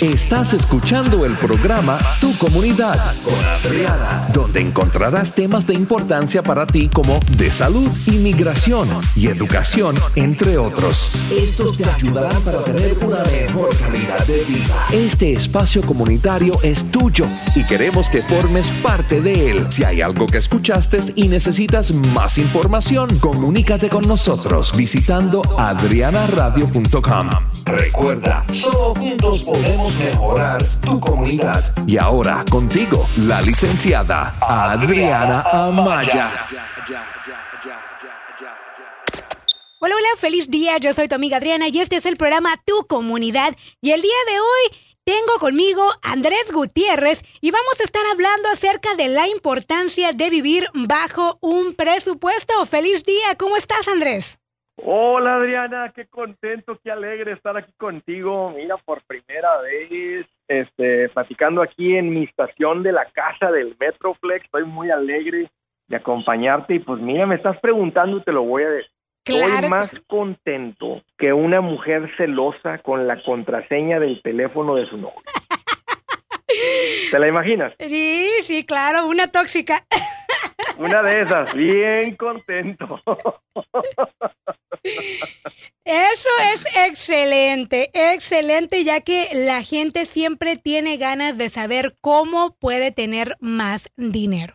Estás escuchando el programa Tu Comunidad con Adriana, donde encontrarás temas de importancia para ti como de salud, inmigración y educación, entre otros. Estos te ayudarán para tener una mejor calidad de vida. Este espacio comunitario es tuyo y queremos que formes parte de él. Si hay algo que escuchaste y necesitas más información, comunícate con nosotros visitando adrianaradio.com. Recuerda, solo juntos podemos mejorar tu comunidad. Y ahora contigo, la licenciada Adriana Amaya. Hola, hola, feliz día. Yo soy tu amiga Adriana y este es el programa Tu Comunidad. Y el día de hoy tengo conmigo a Andrés Gutiérrez y vamos a estar hablando acerca de la importancia de vivir bajo un presupuesto. Feliz día. ¿Cómo estás, Andrés? Hola Adriana, qué contento, qué alegre estar aquí contigo. Mira, por primera vez, este, platicando aquí en mi estación de la casa del Metroflex. Estoy muy alegre de acompañarte y pues mira, me estás preguntando y te lo voy a decir. Estoy más contento que una mujer celosa con la contraseña del teléfono de su novio. ¿Te la imaginas? Sí, sí, claro, una tóxica. Una de esas, bien contento. Eso es excelente, excelente, ya que la gente siempre tiene ganas de saber cómo puede tener más dinero.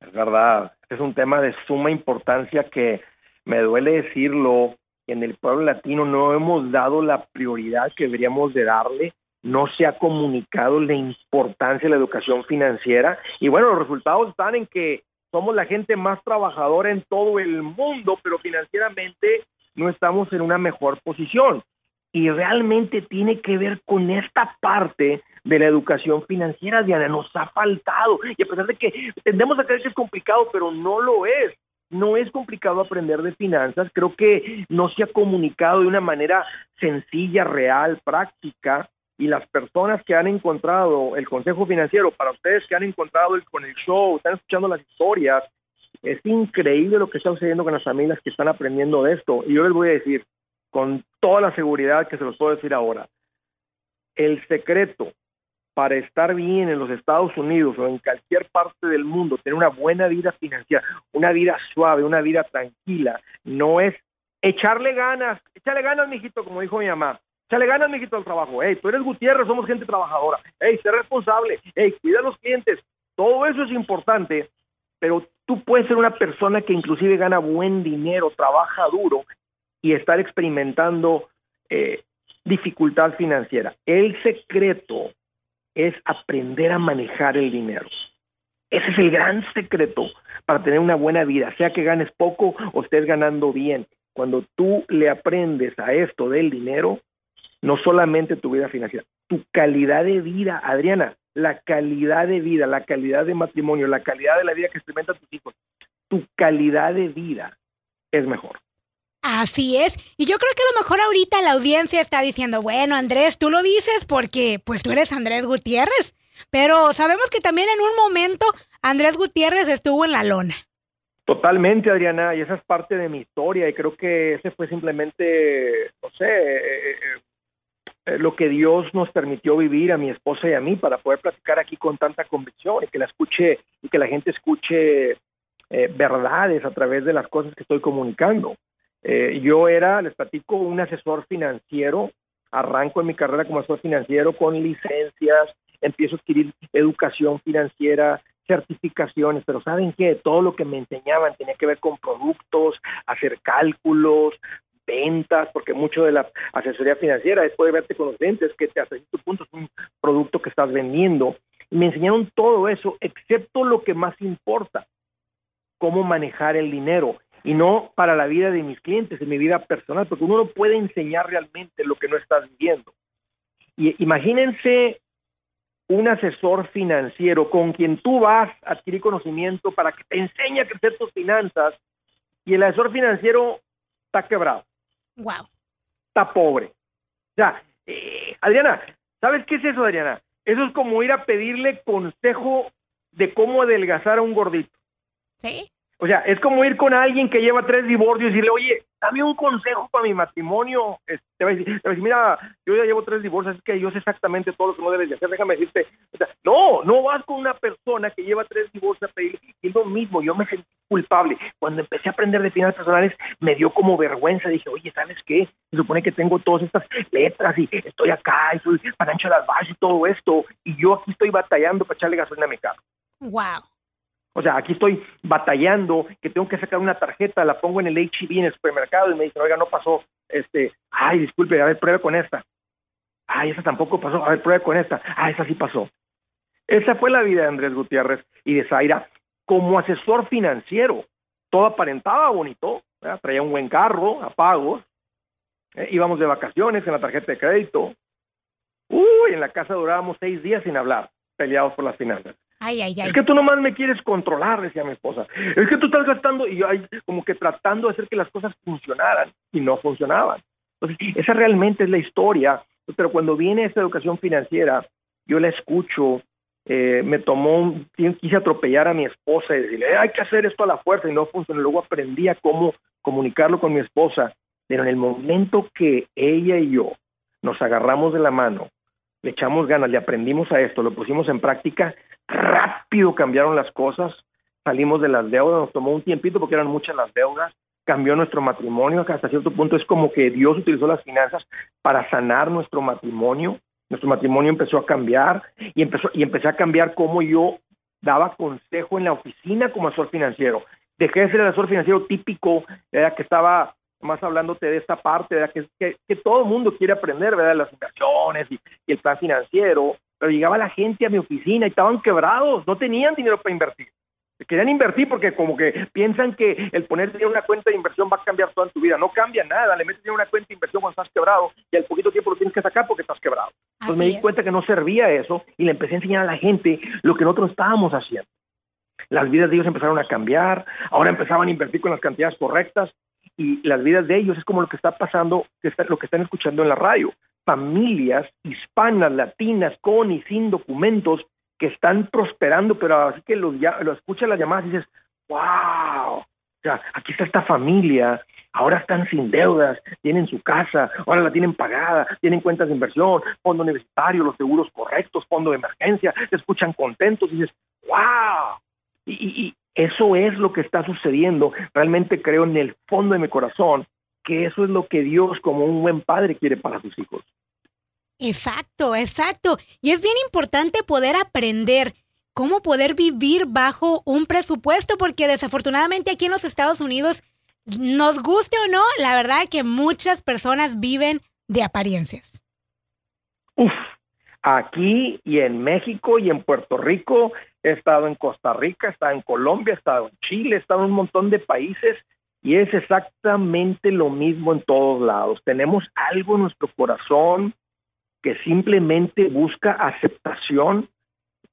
Es verdad, es un tema de suma importancia que me duele decirlo, en el pueblo latino no hemos dado la prioridad que deberíamos de darle, no se ha comunicado la importancia de la educación financiera y bueno, los resultados están en que somos la gente más trabajadora en todo el mundo, pero financieramente no estamos en una mejor posición. Y realmente tiene que ver con esta parte de la educación financiera, Diana, nos ha faltado. Y a pesar de que tendemos a creer que es complicado, pero no lo es. No es complicado aprender de finanzas, creo que no se ha comunicado de una manera sencilla, real, práctica, y las personas que han encontrado el consejo financiero, para ustedes que han encontrado el, con el show, están escuchando las historias, es increíble lo que está sucediendo con las familias que están aprendiendo de esto. Y yo les voy a decir, con toda la seguridad que se los puedo decir ahora, el secreto para estar bien en los Estados Unidos o en cualquier parte del mundo, tener una buena vida financiera, una vida suave, una vida tranquila, no es echarle ganas, echarle ganas, mijito, como dijo mi mamá, echarle ganas, mijito, al trabajo, hey, tú eres Gutiérrez, somos gente trabajadora, hey, sé responsable, hey, cuida a los clientes, todo eso es importante, pero tú puedes ser una persona que inclusive gana buen dinero, trabaja duro y estar experimentando eh, dificultad financiera. El secreto es aprender a manejar el dinero. Ese es el gran secreto para tener una buena vida, sea que ganes poco o estés ganando bien. Cuando tú le aprendes a esto del dinero, no solamente tu vida financiera, tu calidad de vida, Adriana, la calidad de vida, la calidad de matrimonio, la calidad de la vida que experimentan tus hijos, tu calidad de vida es mejor. Así es. Y yo creo que a lo mejor ahorita la audiencia está diciendo, bueno, Andrés, tú lo dices porque pues tú eres Andrés Gutiérrez. Pero sabemos que también en un momento Andrés Gutiérrez estuvo en la lona. Totalmente, Adriana, y esa es parte de mi historia y creo que ese fue simplemente, no sé, eh, eh, eh, lo que Dios nos permitió vivir a mi esposa y a mí para poder platicar aquí con tanta convicción y que la escuche y que la gente escuche verdades a través de las cosas que estoy comunicando. Eh, yo era, les platico, un asesor financiero, arranco en mi carrera como asesor financiero con licencias, empiezo a adquirir educación financiera, certificaciones, pero ¿saben qué? Todo lo que me enseñaban tenía que ver con productos, hacer cálculos, ventas, porque mucho de la asesoría financiera es poder verte con los lentes, que te hace tu punto es un producto que estás vendiendo. Y me enseñaron todo eso, excepto lo que más importa, cómo manejar el dinero y no para la vida de mis clientes, en mi vida personal, porque uno no puede enseñar realmente lo que no estás viviendo. Y imagínense un asesor financiero con quien tú vas a adquirir conocimiento para que te enseñe a crecer tus finanzas y el asesor financiero está quebrado. Wow. Está pobre. O sea, eh, Adriana, ¿sabes qué es eso, Adriana? Eso es como ir a pedirle consejo de cómo adelgazar a un gordito. Sí. O sea, es como ir con alguien que lleva tres divorcios y decirle, oye, dame un consejo para mi matrimonio. Te va, a decir, mira, yo ya llevo tres divorcios, es que yo sé exactamente todo lo que no debes de hacer, déjame decirte. O sea, no, no vas con una persona que lleva tres divorcios a pedir, y es lo mismo, yo me sentí culpable. Cuando empecé a aprender de finanzas personales, me dio como vergüenza, dije, oye, ¿sabes qué? Se supone que tengo todas estas letras y estoy acá y soy financial advisor y todo esto, y yo aquí estoy batallando para echarle gasolina a mi carro. Wow. O sea, aquí estoy batallando, que tengo que sacar una tarjeta, la pongo en el HEB en el supermercado y me dicen, oiga, no pasó, este, ay, disculpe, a ver, pruebe con esta. Ay, esa tampoco pasó, a ver, pruebe con esta. Ah, esa sí pasó. Esa fue la vida de Andrés Gutiérrez y de Zaira como asesor financiero. Todo aparentaba bonito, traía un buen carro, a pagos, eh, íbamos de vacaciones en la tarjeta de crédito. Uy, en la casa durábamos seis días sin hablar, peleados por las finanzas. Es que tú nomás me quieres controlar, decía mi esposa. Es que tú estás gastando y yo ahí como que tratando de hacer que las cosas funcionaran y no funcionaban. Entonces, esa realmente es la historia. Pero cuando viene esta educación financiera, yo la escucho, eh, me tomó, quise atropellar a mi esposa y decirle, hay que hacer esto a la fuerza y no funcionó. Luego aprendí a cómo comunicarlo con mi esposa. Pero en el momento que ella y yo nos agarramos de la mano, le echamos ganas, le aprendimos a esto, lo pusimos en práctica, rápido cambiaron las cosas, salimos de las deudas, nos tomó un tiempito porque eran muchas las deudas, cambió nuestro matrimonio, hasta cierto punto es como que Dios utilizó las finanzas para sanar nuestro matrimonio, nuestro matrimonio empezó a cambiar y empezó y empecé a cambiar cómo yo daba consejo en la oficina como asesor financiero. Dejé de ser el asesor financiero típico, era que estaba más hablándote de esta parte, Que, que, que, todo el mundo quiere aprender, ¿verdad? Las inversiones y, el plan financiero, pero llegaba la gente a mi oficina y estaban quebrados, no tenían dinero para invertir. Querían invertir porque como que piensan que el poner en una cuenta de inversión va a cambiar toda tu vida. No cambia nada, le metes en una cuenta de inversión cuando estás quebrado y al poquito tiempo lo tienes que sacar porque estás quebrado. Entonces me di cuenta que no servía eso y le empecé a enseñar a la gente lo que nosotros estábamos haciendo. Las vidas de ellos empezaron a cambiar, ahora empezaban a invertir con las cantidades correctas y las vidas de ellos es como lo que está pasando, lo que están escuchando en la radio. Familias hispanas, latinas, con y sin documentos que están prosperando, pero así que ya, lo escuchas las llamadas y dices, wow, o sea, aquí está esta familia, ahora están sin deudas, tienen su casa, ahora la tienen pagada, tienen cuentas de inversión, fondo universitario, los seguros correctos, fondo de emergencia, se escuchan contentos y dices, wow. y, eso es lo que está sucediendo. Realmente creo en el fondo de mi corazón que eso es lo que Dios como un buen padre quiere para sus hijos. Exacto, exacto. Y es bien importante poder aprender cómo poder vivir bajo un presupuesto, porque desafortunadamente aquí en los Estados Unidos, nos guste o no, la verdad que muchas personas viven de apariencias. Uf, aquí y en México y en Puerto Rico he estado en Costa Rica, he estado en Colombia, he estado en Chile, he estado en un montón de países y es exactamente lo mismo en todos lados. Tenemos algo en nuestro corazón que simplemente busca aceptación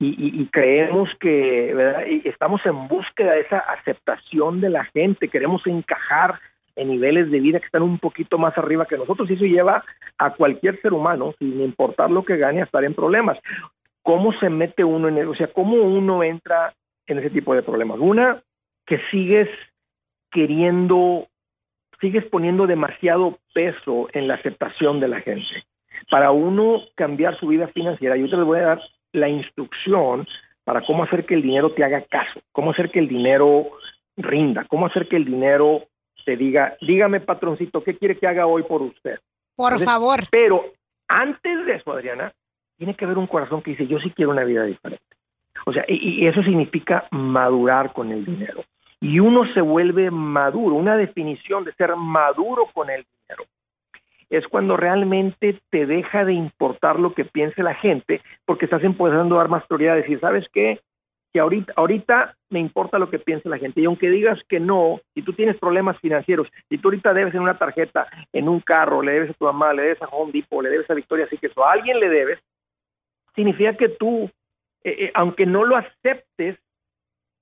y, creemos que ¿verdad? estamos en búsqueda de esa aceptación de la gente, queremos encajar niveles de vida que están un poquito más arriba que nosotros y eso lleva a cualquier ser humano, sin importar lo que gane, a estar en problemas cómo se mete uno en eso, o sea, cómo uno entra en ese tipo de problemas. Una, que sigues queriendo, sigues poniendo demasiado peso en la aceptación de la gente. Para uno cambiar su vida financiera, yo te voy a dar la instrucción para cómo hacer que el dinero te haga caso, cómo hacer que el dinero rinda, cómo hacer que el dinero te diga, dígame patroncito, ¿qué quiere que haga hoy por usted? Por favor. Pero antes de eso, Adriana, tiene que haber un corazón que dice, yo sí quiero una vida diferente. O sea, y, eso significa madurar con el dinero. Y uno se vuelve maduro, una definición de ser maduro con el dinero es cuando realmente te deja de importar lo que piense la gente, porque estás empezando a dar más prioridad, decir, ¿sabes qué? Que ahorita, ahorita me importa lo que piense la gente. Y aunque digas que no, si tú tienes problemas financieros, si tú ahorita debes en una tarjeta, en un carro, le debes a tu mamá, le debes a Home Depot, le debes a Victoria así que a alguien le debes, significa que tú, eh, eh, aunque no lo aceptes,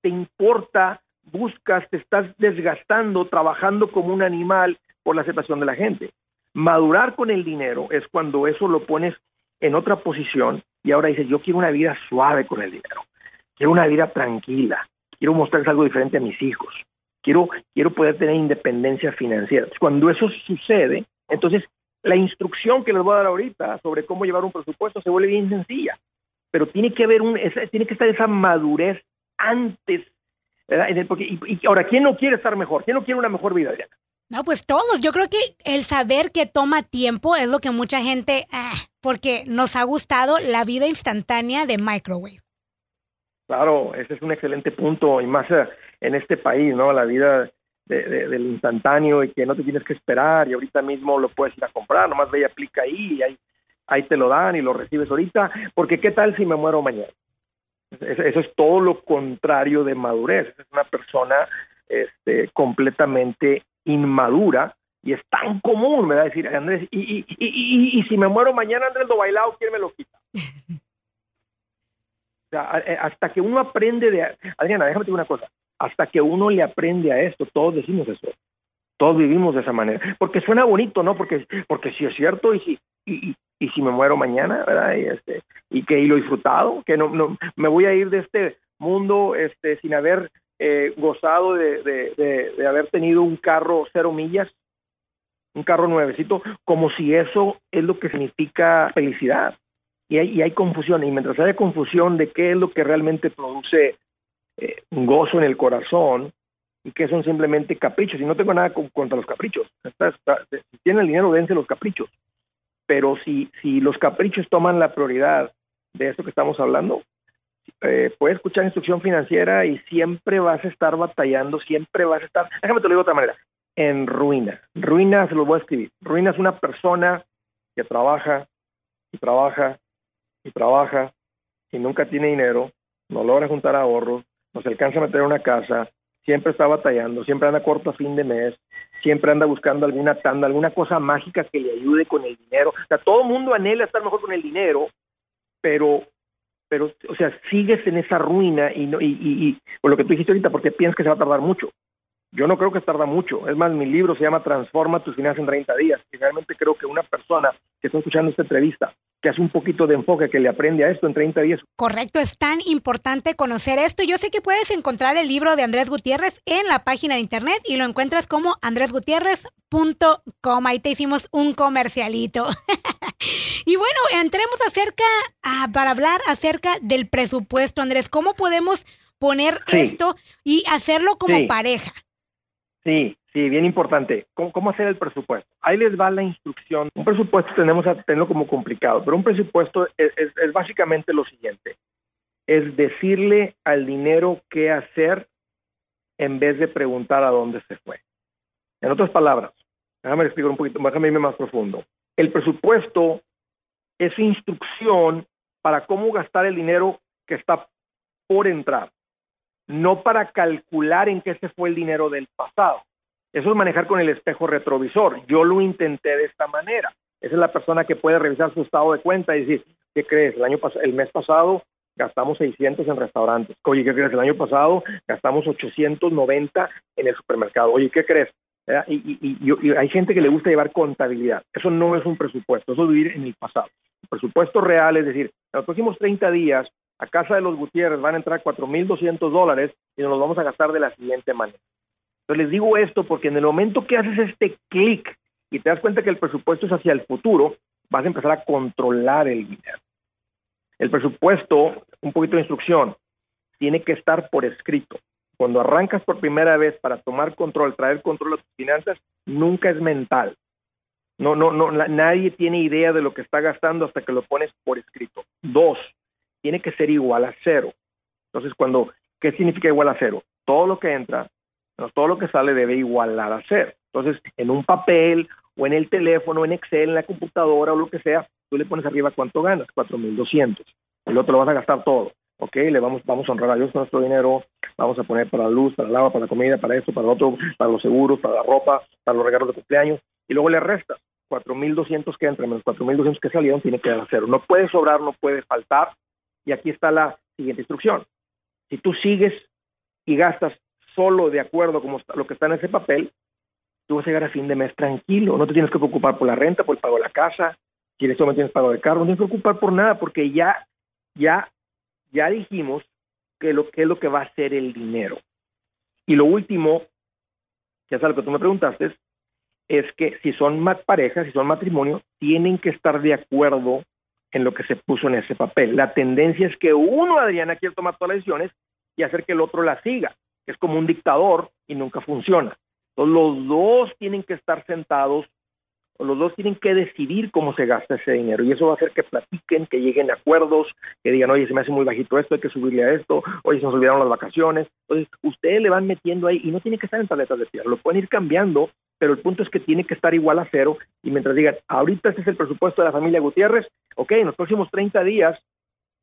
te importa, buscas, te estás desgastando, trabajando como un animal por la aceptación de la gente. Madurar con el dinero es cuando eso lo pones en otra posición y ahora dices, yo quiero una vida suave con el dinero, quiero una vida tranquila, quiero mostrarles algo diferente a mis hijos. quiero, quiero poder tener independencia financiera. Cuando eso sucede, entonces la instrucción que les voy a dar ahorita sobre cómo llevar un presupuesto se vuelve bien sencilla, pero tiene que haber un, tiene que estar esa madurez antes, ¿verdad? Porque, y, ahora, ¿quién no quiere estar mejor? ¿Quién no quiere una mejor vida, Diana? No, pues todos. Yo creo que el saber que toma tiempo es lo que mucha gente, ah, porque nos ha gustado la vida instantánea de microwave. Claro, ese es un excelente punto y más eh, en este país, ¿no? La vida del instantáneo y que no te tienes que esperar y ahorita mismo lo puedes ir a comprar, nomás ve y aplica ahí y ahí, ahí te lo dan y lo recibes ahorita, porque ¿qué tal si me muero mañana? Eso es todo lo contrario de madurez, es una persona este, completamente inmadura y es tan común, me va a decir Andrés, y, y, y, y, si me muero mañana Andrés lo bailado, ¿quién me lo quita? Eh, hasta que uno aprende de... Adriana, déjame decir una cosa. Hasta que uno le aprende a esto, todos decimos eso. Todos vivimos de esa manera. Porque suena bonito, ¿no? Porque, porque si es cierto y si, y, y, si me muero mañana, ¿verdad? Y, este, y que y lo he disfrutado, que no, no me voy a ir de este mundo este, sin haber eh, gozado de, de, de haber tenido un carro cero millas, un carro nuevecito, como si eso es lo que significa felicidad y hay, hay confusión. Y mientras haya confusión de qué es lo que realmente produce eh, un gozo en el corazón y que son simplemente caprichos, y no tengo nada contra los caprichos. si tienen el dinero, dense los caprichos. Pero si, si los caprichos toman la prioridad de esto que estamos hablando, eh, puedes escuchar instrucción financiera y siempre vas a estar batallando, siempre vas a estar, déjame te lo digo de otra manera, en ruina. Ruina, se lo voy a escribir. Ruina es una persona que trabaja y trabaja y trabaja y nunca tiene dinero, no logra juntar ahorros, no se alcanza a meter una casa, siempre está batallando, siempre anda corto a fin de mes, siempre anda buscando alguna tanda, alguna cosa mágica que le ayude con el dinero. O sea, todo el mundo anhela estar mejor con el dinero, pero, pero, o sea, sigues en esa ruina y, no, y, y, y por lo que tú dijiste ahorita, porque piensas que se va a tardar mucho. Yo no creo que tarda mucho. Es más, mi libro se llama Transforma tus finanzas en 30 días. Y realmente creo que una persona que está escuchando esta entrevista, que hace un poquito de enfoque, que le aprende a esto en 30 días. Correcto, es tan importante conocer esto. Yo sé que puedes encontrar el libro de Andrés Gutiérrez en la página de internet y lo encuentras como andresgutierrez.com. Ahí te hicimos un comercialito. y bueno, entremos acerca, ah, para hablar acerca del presupuesto, Andrés. ¿Cómo podemos poner esto y hacerlo como pareja? Sí, sí, bien importante. ¿Cómo, hacer el presupuesto? Ahí les va la instrucción. Un presupuesto tenemos a tenerlo como complicado, pero un presupuesto es, es básicamente lo siguiente. Es decirle al dinero qué hacer en vez de preguntar a dónde se fue. En otras palabras, déjame explicar un poquito, déjame irme más profundo. El presupuesto es instrucción para cómo gastar el dinero que está por entrar no para calcular en qué se fue el dinero del pasado. Eso es manejar con el espejo retrovisor. Yo lo intenté de esta manera. Esa es la persona que puede revisar su estado de cuenta y decir, ¿qué crees? El, año el mes pasado gastamos 600 en restaurantes. Oye, ¿qué crees? El año pasado gastamos 890 en el supermercado. Oye, ¿qué crees? Y, hay gente que le gusta llevar contabilidad. Eso no es un presupuesto, eso es vivir en el pasado. El presupuesto real es decir, en los próximos 30 días a casa de los Gutiérrez van a entrar 4.200 dólares y nos los vamos a gastar de la siguiente manera. Entonces les digo esto porque en el momento que haces este clic y te das cuenta que el presupuesto es hacia el futuro, vas a empezar a controlar el dinero. El presupuesto, un poquito de instrucción, tiene que estar por escrito. Cuando arrancas por primera vez para tomar control, traer control a tus finanzas, nunca es mental. No, no, no, nadie tiene idea de lo que está gastando hasta que lo pones por escrito. Dos, tiene que ser igual a cero. Entonces, cuando, ¿qué significa igual a cero? Todo lo que entra, todo lo que sale debe igualar a cero. Entonces, en un papel o en el teléfono, en Excel, en la computadora o lo que sea, tú le pones arriba cuánto ganas, 4.200. El otro lo vas a gastar todo. ¿ok? Le vamos, vamos a honrar a Dios con nuestro dinero, vamos a poner para la luz, para el agua, para la comida, para esto, para otro, para los seguros, para la ropa, para los regalos de cumpleaños, y luego le restas 4.200 que entran menos 4.200 que salieron, tiene que dar cero. No puede sobrar, no puede faltar, y aquí está la siguiente instrucción. Si tú sigues y gastas solo de acuerdo con lo que está en ese papel, tú vas a llegar a fin de mes tranquilo. No te tienes que preocupar por la renta, por el pago de la casa, si en este momento tienes pago de carro, no tienes que preocupar por nada porque ya, ya, ya dijimos que lo que es lo que va a ser el dinero. Y lo último, que es a lo que tú me preguntaste, es que si son parejas, si son matrimonio, tienen que estar de acuerdo en lo que se puso en ese papel. La tendencia es que uno, Adriana, quiere tomar todas las decisiones y hacer que el otro la siga. Es como un dictador y nunca funciona. Entonces, los dos tienen que estar sentados los dos tienen que decidir cómo se gasta ese dinero y eso va a hacer que platiquen, que lleguen a acuerdos, que digan, oye, se me hace muy bajito esto, hay que subirle a esto, oye, se nos olvidaron las vacaciones. Entonces, ustedes le van metiendo ahí y no tiene que estar en tabletas de piedra, lo pueden ir cambiando, pero el punto es que tiene que estar igual a cero y mientras digan, ahorita este es el presupuesto de la familia Gutiérrez, ok, en los próximos 30 días,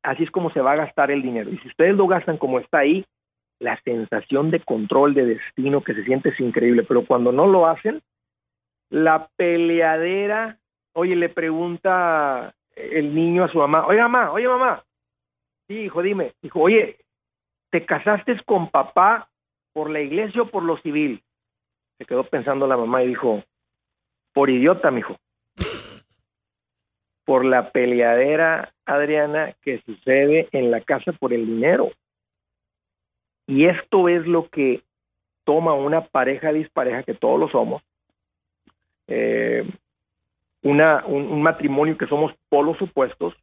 así es como se va a gastar el dinero. Y si ustedes lo gastan como está ahí, la sensación de control, de destino que se siente es increíble, pero cuando no lo hacen, la peleadera, oye, le pregunta el niño a su mamá, oye mamá, oye mamá, sí, hijo, dime, dijo, oye, ¿te casaste con papá por la iglesia o por lo civil? Se quedó pensando la mamá y dijo, por idiota, mijo. Por la peleadera, Adriana, que sucede en la casa por el dinero. Y esto es lo que toma una pareja dispareja, que todos lo somos, eh, una, un, matrimonio que somos polos opuestos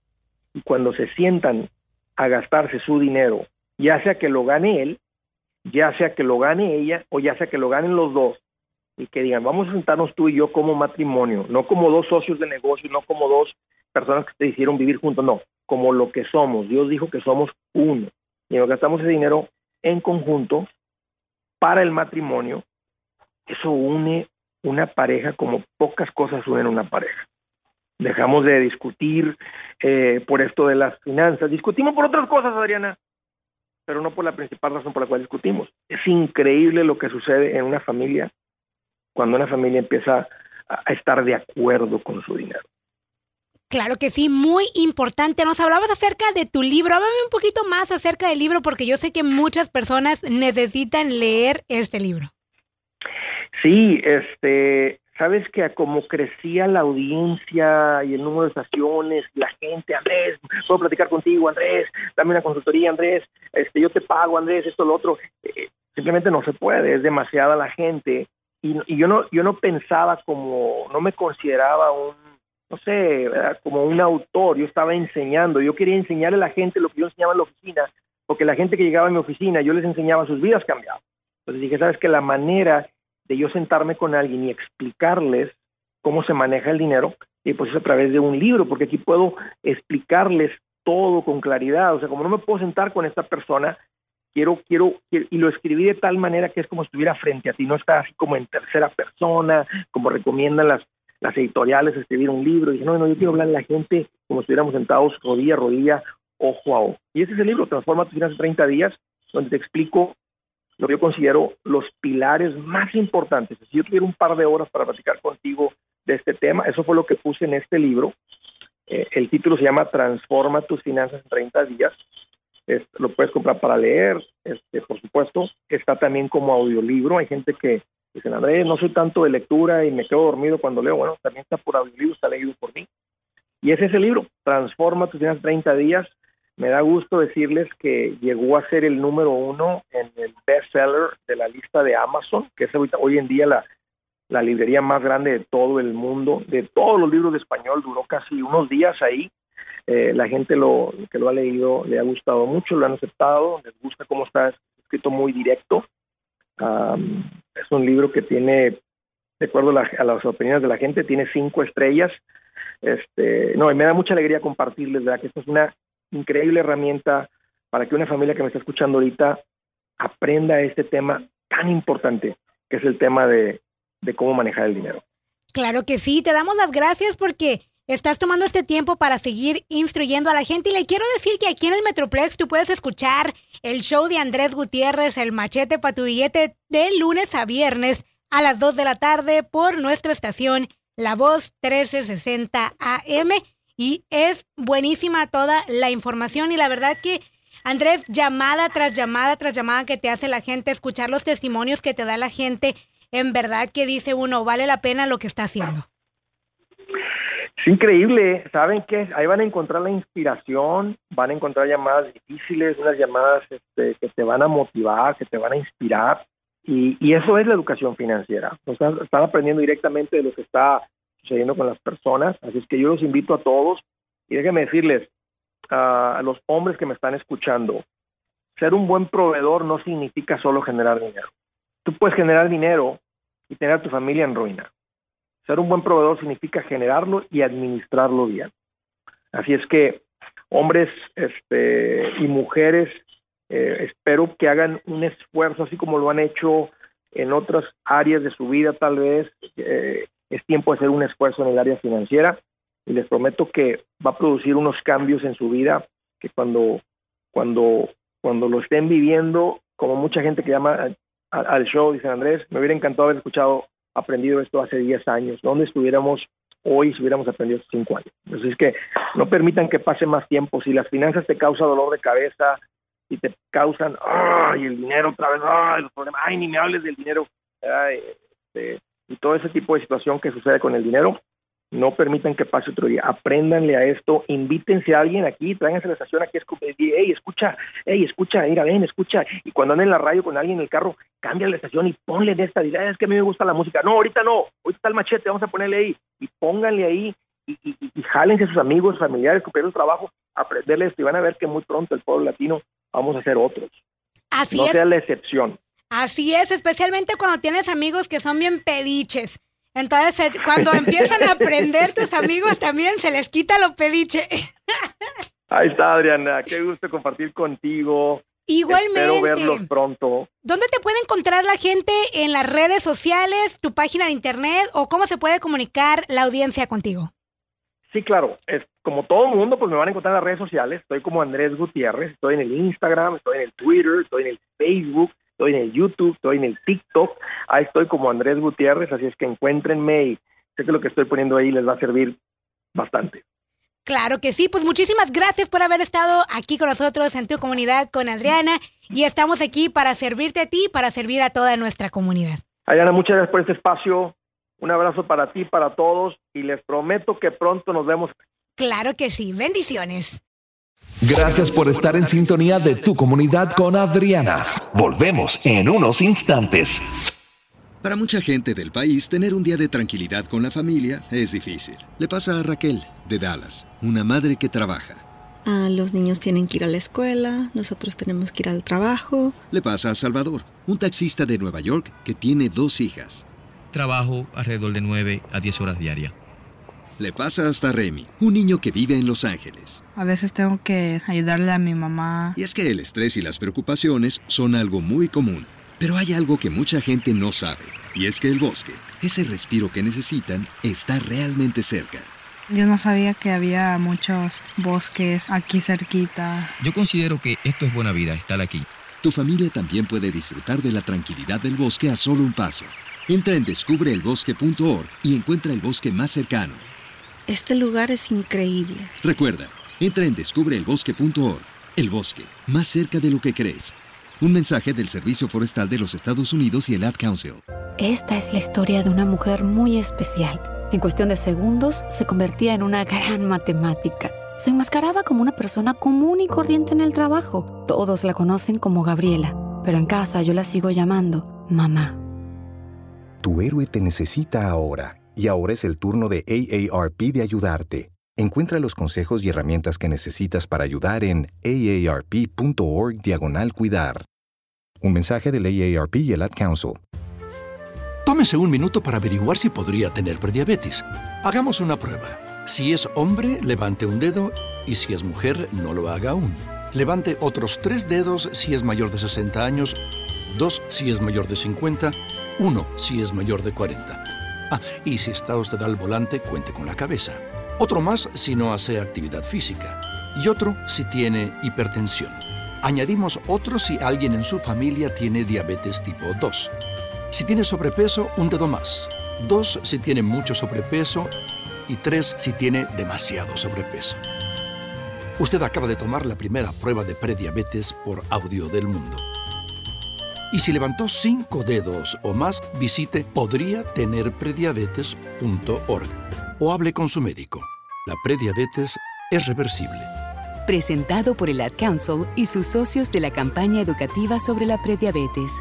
y cuando se sientan a gastarse su dinero, ya sea que lo gane él, ya sea que lo gane ella o ya sea que lo ganen los dos y que digan, vamos a sentarnos tú y yo como matrimonio, no como dos socios de negocio, no como dos personas que te hicieron vivir juntos, no, como lo que somos. Dios dijo que somos uno y nos gastamos ese dinero en conjunto para el matrimonio. Eso une una pareja como pocas cosas unen una pareja. Dejamos de discutir eh, por esto de las finanzas. Discutimos por otras cosas, Adriana, pero no por la principal razón por la cual discutimos. Es increíble lo que sucede en una familia cuando una familia empieza a estar de acuerdo con su dinero. Claro que sí, muy importante. Nos hablabas acerca de tu libro. Háblame un poquito más acerca del libro porque yo sé que muchas personas necesitan leer este libro. Sí, este, sabes que como crecía la audiencia y el número de estaciones, la gente, Andrés, puedo platicar contigo, Andrés, dame una consultoría, Andrés, este, yo te pago, Andrés, esto, lo otro, eh, simplemente no se puede, es demasiada la gente y, y, yo no, yo no pensaba como, no me consideraba un, no sé, como un autor, yo estaba enseñando, yo quería enseñarle a la gente lo que yo enseñaba en la oficina, porque la gente que llegaba a mi oficina, yo les enseñaba sus vidas cambiadas. Entonces dije, sabes que la manera de yo sentarme con alguien y explicarles cómo se maneja el dinero, y pues es a través de un libro, porque aquí puedo explicarles todo con claridad, o sea, como no me puedo sentar con esta persona, quiero, quiero, y lo escribí de tal manera que es como estuviera frente a ti, no está así como en tercera persona, como recomiendan las, las editoriales, escribir un libro, y dije, no, no, yo quiero hablar a la gente como si estuviéramos sentados rodilla a rodilla, ojo a ojo. Y ese es el libro, Transforma tus finanzas en 30 días, donde te explico lo que yo considero los pilares más importantes. Si yo tuviera un par de horas para platicar contigo de este tema, eso fue lo que puse en este libro. Eh, el título se llama Transforma tus finanzas en 30 días. Lo puedes comprar para leer, este, por supuesto. Está también como audiolibro. Hay gente que dice, Andrés, no soy tanto de lectura y me quedo dormido cuando leo. Bueno, también está por audiolibro, está leído por mí. Y ese es el libro, Transforma tus en 30 días. Me da gusto decirles que llegó a ser el número uno en el bestseller de la lista de Amazon, que es hoy en día la, la librería más grande de todo el mundo, de todos los libros de español, duró casi unos días ahí. Eh, la gente lo, que lo ha leído le ha gustado mucho, lo han aceptado, les gusta cómo está escrito muy directo. es un libro que tiene, de acuerdo a, las opiniones de la gente, tiene cinco estrellas. Este, no, y me da mucha alegría compartirles, ¿verdad? Que esto es una increíble herramienta para que una familia que me está escuchando ahorita aprenda este tema tan importante, que es el tema de, cómo manejar el dinero. Claro que sí, te damos las gracias porque estás tomando este tiempo para seguir instruyendo a la gente y le quiero decir que aquí en el Metroplex tú puedes escuchar el show de Andrés Gutiérrez, el machete para tu billete, de lunes a viernes a las 2 de la tarde por nuestra estación La Voz 1360 AM y es buenísima toda la información y la verdad que Andrés, llamada tras llamada tras llamada que te hace la gente, escuchar los testimonios que te da la gente, en verdad que dice uno, vale la pena lo que está haciendo. Increíble, ¿saben qué? Ahí van a encontrar la inspiración, van a encontrar llamadas difíciles, unas llamadas este, que te van a motivar, que te van a inspirar. Y, eso es la educación financiera. Están aprendiendo directamente de lo que está sucediendo con las personas. Así es que yo los invito a todos y déjenme decirles a los hombres que me están escuchando, ser un buen proveedor no significa solo generar dinero. Tú puedes generar dinero y tener a tu familia en ruina. Ser un buen proveedor significa generarlo y administrarlo bien. Así es que hombres este, y mujeres, eh, espero que hagan un esfuerzo, así como lo han hecho en otras áreas de su vida, tal vez. Eh, es tiempo de hacer un esfuerzo en el área financiera y les prometo que va a producir unos cambios en su vida que cuando, cuando, cuando lo estén viviendo, como mucha gente que llama al show, dice Andrés, me hubiera encantado haber escuchado, aprendido esto hace 10 años, ¿dónde estuviéramos hoy si hubiéramos aprendido hace 5 años? Así es que no permitan que pase más tiempo, si las finanzas te causan dolor de cabeza, si te causan, ay, el dinero otra vez, ay, los problemas, ay, ni me hables del dinero, este, y todo ese tipo de situación que sucede con el dinero, no permitan que pase otro día, apréndanle a esto, invítense a alguien aquí, tráiganse a la estación aquí, hey, escucha, hey, escucha, mira, ven, escucha, y cuando anden en la radio con alguien en el carro, cambia la estación y ponle de esta, dile, es que a mí me gusta la música, no, ahorita no, ahorita está el machete, vamos a ponerle ahí, y pónganle ahí, y, y, jálense a sus amigos, familiares, compañeros de trabajo, aprenderle esto, y van a ver que muy pronto el pueblo latino vamos a ser otros. Así no es. sea la excepción. Así es, especialmente cuando tienes amigos que son bien pediches. Entonces, eh, cuando empiezan a aprender tus amigos, también se les quita lo pediche. Ahí está, Adriana. Qué gusto compartir contigo. Igualmente. Espero verlos pronto. ¿Dónde te puede encontrar la gente en las redes sociales, tu página de internet o cómo se puede comunicar la audiencia contigo? Sí, claro. Es, como todo el mundo, pues me van a encontrar en las redes sociales. Estoy como Andrés Gutiérrez. Estoy en el Instagram, estoy en el Twitter, estoy en el Facebook estoy en el YouTube, estoy en el TikTok, ahí estoy como Andrés Gutiérrez, así es que encuéntrenme y sé que lo que estoy poniendo ahí les va a servir bastante. Claro que sí, pues muchísimas gracias por haber estado aquí con nosotros en tu comunidad con Adriana y estamos aquí para servirte a ti, para servir a toda nuestra comunidad. Adriana, muchas gracias por este espacio, un abrazo para ti, para todos y les prometo que pronto nos vemos. Claro que sí, bendiciones. Gracias por estar en sintonía de tu comunidad con Adriana. Volvemos en unos instantes. Para mucha gente del país, tener un día de tranquilidad con la familia es difícil. Le pasa a Raquel, de Dallas, una madre que trabaja. Ah, los niños tienen que ir a la escuela, nosotros tenemos que ir al trabajo. Le pasa a Salvador, un taxista de Nueva York que tiene dos hijas. Trabajo alrededor de 9 a 10 horas diarias. Le pasa hasta Remy, un niño que vive en Los Ángeles. A veces tengo que ayudarle a mi mamá. Y es que el estrés y las preocupaciones son algo muy común. Pero hay algo que mucha gente no sabe, y es que el bosque, ese respiro que necesitan, está realmente cerca. Yo no sabía que había muchos bosques aquí cerquita. Yo considero que esto es buena vida, estar aquí. Tu familia también puede disfrutar de la tranquilidad del bosque a solo un paso. Entra en descubreelbosque.org y encuentra el bosque más cercano. Este lugar es increíble. Recuerda, entra en descubreelbosque.org. El bosque, más cerca de lo que crees. Un mensaje del Servicio Forestal de los Estados Unidos y el Ad Council. Esta es la historia de una mujer muy especial. En cuestión de segundos, se convertía en una gran matemática. Se enmascaraba como una persona común y corriente en el trabajo. Todos la conocen como Gabriela, pero en casa yo la sigo llamando mamá. Tu héroe te necesita ahora y ahora es el turno de AARP de ayudarte. Encuentra los consejos y herramientas que necesitas para ayudar en aarp.org diagonal cuidar. Un mensaje del AARP y el Ad Council. Tómese un minuto para averiguar si podría tener prediabetes. Hagamos una prueba. Si es hombre, levante un dedo y si es mujer, no lo haga aún. Levante otros tres dedos si es mayor de 60 años, dos si es mayor de 50, uno si es mayor de 40. Y si está usted al volante, cuente con la cabeza. Otro más si no hace actividad física. Y otro si tiene hipertensión. Añadimos otro si alguien en su familia tiene diabetes tipo 2. Si tiene sobrepeso, un dedo más. Dos si tiene mucho sobrepeso y tres si tiene demasiado sobrepeso. Usted acaba de tomar la primera prueba de prediabetes por audio del mundo. Y si levantó cinco dedos o más, visite podriatenerprediabetes.org o hable con su médico. La prediabetes es reversible. Presentado por el Ad Council y sus socios de la campaña educativa sobre la prediabetes.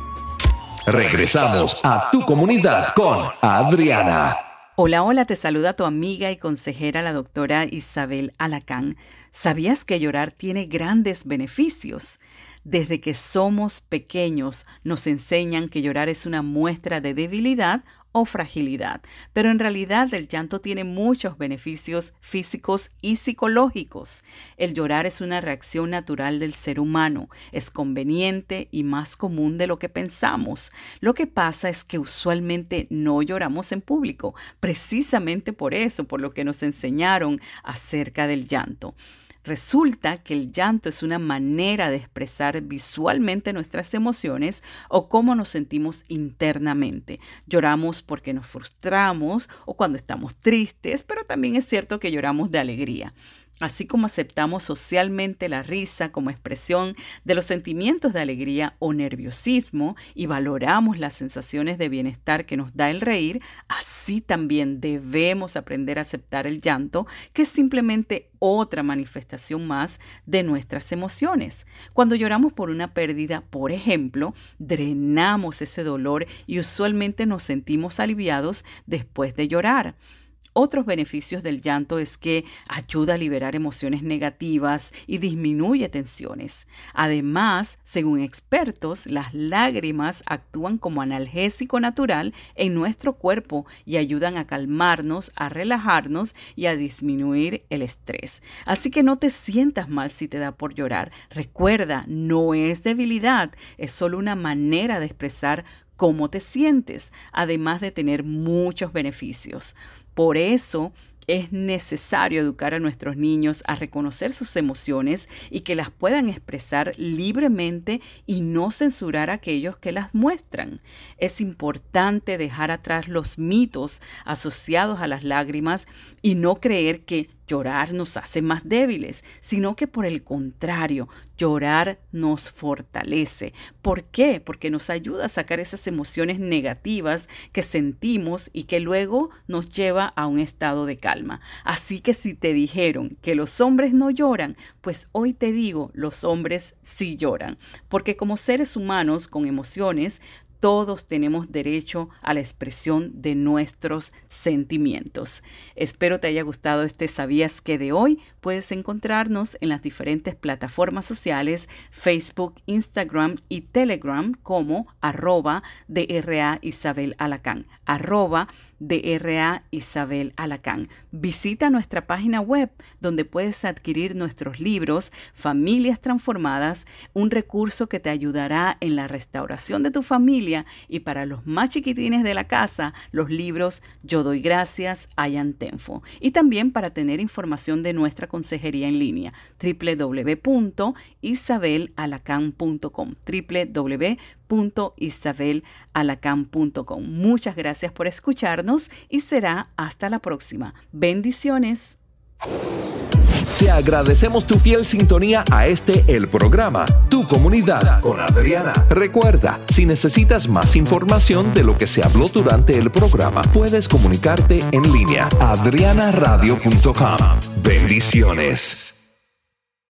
Regresamos a tu comunidad con Adriana. Hola, hola, te saluda tu amiga y consejera la doctora Isabel Alacán. ¿Sabías que llorar tiene grandes beneficios? Desde que somos pequeños nos enseñan que llorar es una muestra de debilidad o fragilidad, pero en realidad el llanto tiene muchos beneficios físicos y psicológicos. El llorar es una reacción natural del ser humano, es conveniente y más común de lo que pensamos. Lo que pasa es que usualmente no lloramos en público, precisamente por eso, por lo que nos enseñaron acerca del llanto. Resulta que el llanto es una manera de expresar visualmente nuestras emociones o cómo nos sentimos internamente. Lloramos porque nos frustramos o cuando estamos tristes, pero también es cierto que lloramos de alegría. Así como aceptamos socialmente la risa como expresión de los sentimientos de alegría o nerviosismo y valoramos las sensaciones de bienestar que nos da el reír, así también debemos aprender a aceptar el llanto, que es simplemente otra manifestación más de nuestras emociones. Cuando lloramos por una pérdida, por ejemplo, drenamos ese dolor y usualmente nos sentimos aliviados después de llorar. Otros beneficios del llanto es que ayuda a liberar emociones negativas y disminuye tensiones. Además, según expertos, las lágrimas actúan como analgésico natural en nuestro cuerpo y ayudan a calmarnos, a relajarnos y a disminuir el estrés. Así que no te sientas mal si te da por llorar. Recuerda, no es debilidad, es solo una manera de expresar cómo te sientes, además de tener muchos beneficios. Por eso es necesario educar a nuestros niños a reconocer sus emociones y que las puedan expresar libremente y no censurar a aquellos que las muestran. Es importante dejar atrás los mitos asociados a las lágrimas y no creer que llorar nos hace más débiles, sino que por el contrario, llorar nos fortalece. ¿Por qué? Porque nos ayuda a sacar esas emociones negativas que sentimos y que luego nos lleva a un estado de calma. Así que si te dijeron que los hombres no lloran, pues hoy te digo, los hombres sí lloran, porque como seres humanos con emociones, todos tenemos derecho a la expresión de nuestros sentimientos. Espero te haya gustado este Sabías que de hoy. Puedes encontrarnos en las diferentes plataformas sociales Facebook, Instagram y Telegram como arroba DRA Isabel Alacán. Arroba DRA Isabel Alacán. Visita nuestra página web donde puedes adquirir nuestros libros Familias Transformadas, un recurso que te ayudará en la restauración de tu familia y para los más chiquitines de la casa, los libros Yo doy gracias, Ayan Tenfo. Y también para tener información de nuestra consejería en línea, www.isabelalacan.com www.isabelalacan.com Muchas gracias por escucharnos y será hasta la próxima. Bendiciones. Te agradecemos tu fiel sintonía a este el programa, Tu Comunidad con Adriana. Recuerda, si necesitas más información de lo que se habló durante el programa, puedes comunicarte en línea adrianaradio.com. Bendiciones.